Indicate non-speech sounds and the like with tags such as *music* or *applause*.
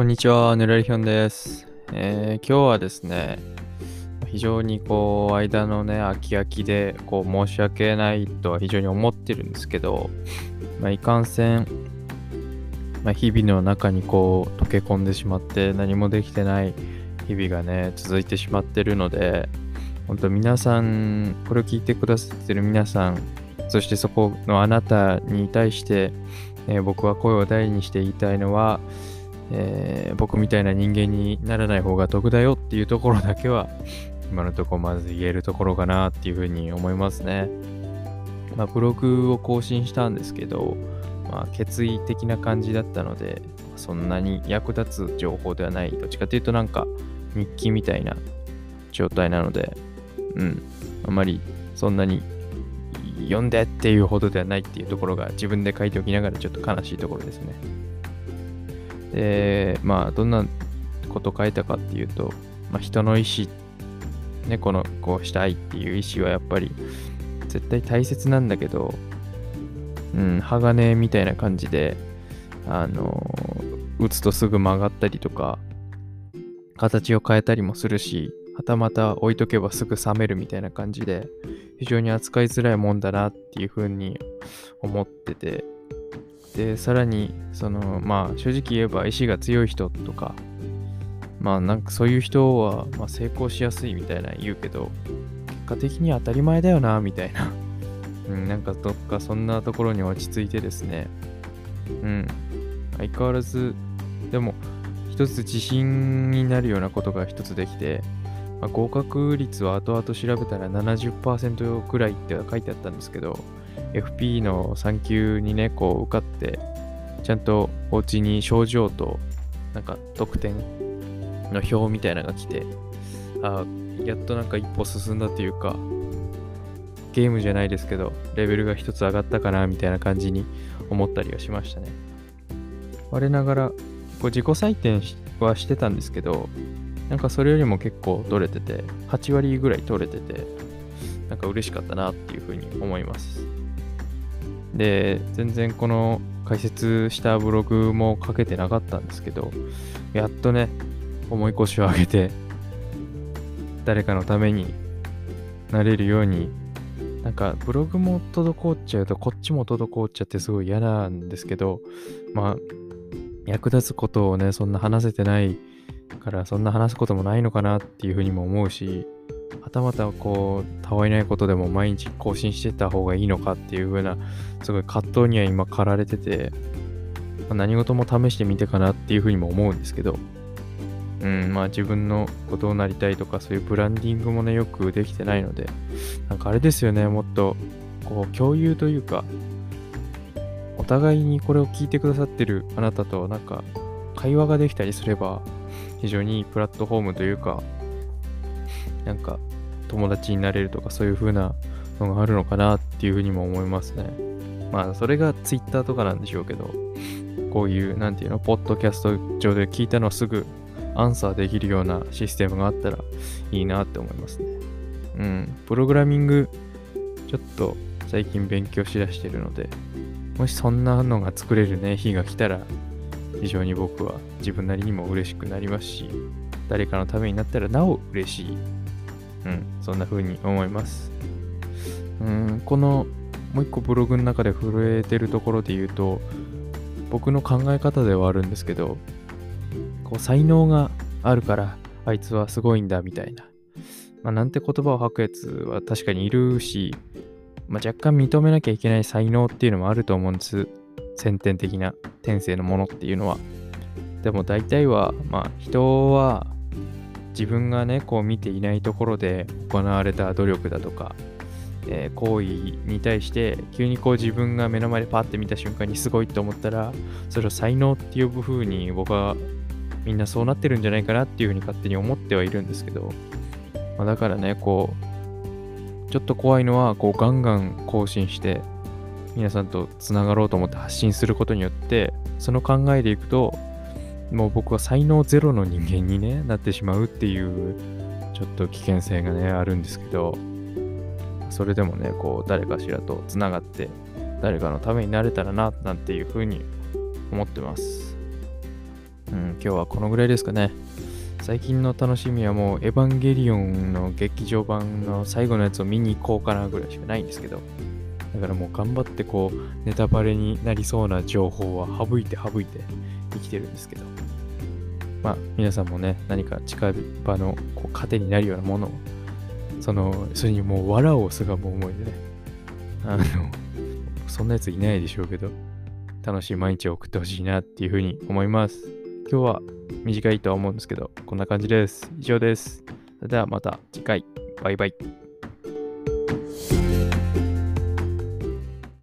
こんにちは、ぬらりひょんです、えー今日はですね、非常にこう、間のね、空き空きで、こう、申し訳ないとは非常に思ってるんですけど、まあ、いかんせん、まあ、日々の中にこう、溶け込んでしまって、何もできてない日々がね、続いてしまってるので、本当皆さん、これを聞いてくださってる皆さん、そしてそこのあなたに対して、えー僕は声を大にして言いたいのは、えー僕みたいな人間にならない方が得だよっていうところだけは *laughs* 今のとこまず言えるところかなっていうふうに思いますね。まあ、ブログを更新したんですけど、まあ、決意的な感じだったのでそんなに役立つ情報ではないどっちかというとなんか日記みたいな状態なのでうんあまりそんなに読んでっていうほどではないっていうところが自分で書いておきながらちょっと悲しいところですね。で、まあ、どんなこと書いたかっていうと、まあ、人の意思、ね、の、こうしたいっていう意思はやっぱり絶対大切なんだけど、うん、鋼みたいな感じで、あの、打つとすぐ曲がったりとか、形を変えたりもするし、はたまた置いとけばすぐ冷めるみたいな感じで、非常に扱いづらいもんだなっていうふうに思ってて、で、さらに、その、まあ、正直言えば意志が強い人とか、まあ、なんかそういう人は、まあ、成功しやすいみたいな言うけど、結果的に当たり前だよな、みたいな。うん、なんかどっかそんなところに落ち着いてですね。うん。相変わらず、でも、一つ自信になるようなことが一つできて、まあ、合格率は後々調べたら70%くらいって書いてあったんですけど、FP の3級にね、こう受かって、ちゃんとお家に症状と、なんか得点の表みたいなのが来て、あやっとなんか一歩進んだっていうか、ゲームじゃないですけど、レベルが一つ上がったかな、みたいな感じに思ったりはしましたね。我ながら、こう自己採点はしてたんですけど、なんかそれよりも結構取れてて、8割ぐらい取れてて、なんか嬉しかったなっていうふうに思います。で、全然この解説したブログも書けてなかったんですけど、やっとね、重い腰を上げて、誰かのためになれるように、なんかブログも滞っちゃうと、こっちも滞っちゃってすごい嫌なんですけど、まあ、役立つことをね、そんな話せてないから、そんな話すこともないのかなっていうふうにも思うし、はたまたこう、たわいないことでも毎日更新してた方がいいのかっていう風な、すごい葛藤には今駆られてて、まあ何事も試してみてかなっていう風にも思うんですけど、うん、まあ自分のことなりたいとか、そういうブランディングもね、よくできてないので、なんかあれですよね、もっと、こう、共有というか、お互いにこれを聞いてくださってるあなたと、なんか、会話ができたりすれば、非常にいいプラットフォームというか、なんか友達になれるとかそういう風なのがあるのかなっていう風にも思いますね。まあそれが Twitter とかなんでしょうけど、こういう、なんていうの、ポッドキャスト上で聞いたのすぐアンサーできるようなシステムがあったらいいなって思いますね。うん、プログラミングちょっと最近勉強しだしてるので、もしそんなのが作れるね、日が来たら非常に僕は自分なりにも嬉しくなりますし、誰かのためになったらなお嬉しい。うん、そんな風に思います。うん、このもう一個ブログの中で震えてるところで言うと、僕の考え方ではあるんですけど、こう才能があるからあいつはすごいんだみたいな。まあ、なんて言葉を吐くやつは確かにいるし、まあ、若干認めなきゃいけない才能っていうのもあると思うんです。先天的な天性のものっていうのは。でも大体は、まあ人は自分がね、こう見ていないところで行われた努力だとか、えー行為に対して急にこう自分が目の前でパッて見た瞬間にすごいと思ったら、それを才能って呼ぶ風に僕はみんなそうなってるんじゃないかなっていう風に勝手に思ってはいるんですけど、まあ、だからね、こう、ちょっと怖いのは、こうガンガン更新して、皆さんとつながろうと思って発信することによって、その考えでいくと、もう僕は才能ゼロの人間に、ね、なってしまうっていう、ちょっと危険性がね、あるんですけど、それでもね、こう、誰かしらとつながって、誰かのためになれたらな、なんていうふうに思ってます。うん、今日はこのぐらいですかね。最近の楽しみはもう、エヴァンゲリオンの劇場版の最後のやつを見に行こうかなぐらいしかないんですけど、だからもう頑張ってこう、ネタバレになりそうな情報は省いて省いて生きてるんですけど、まあ、皆さんもね、何か近場のこう糧になるようなものを、その、それにもう笑おすがも思いでね、あの、そんなやついないでしょうけど、楽しい毎日を送ってほしいなっていうふうに思います。今日は短いとは思うんですけど、こんな感じです。以上です。それではまた次回。バイバイ。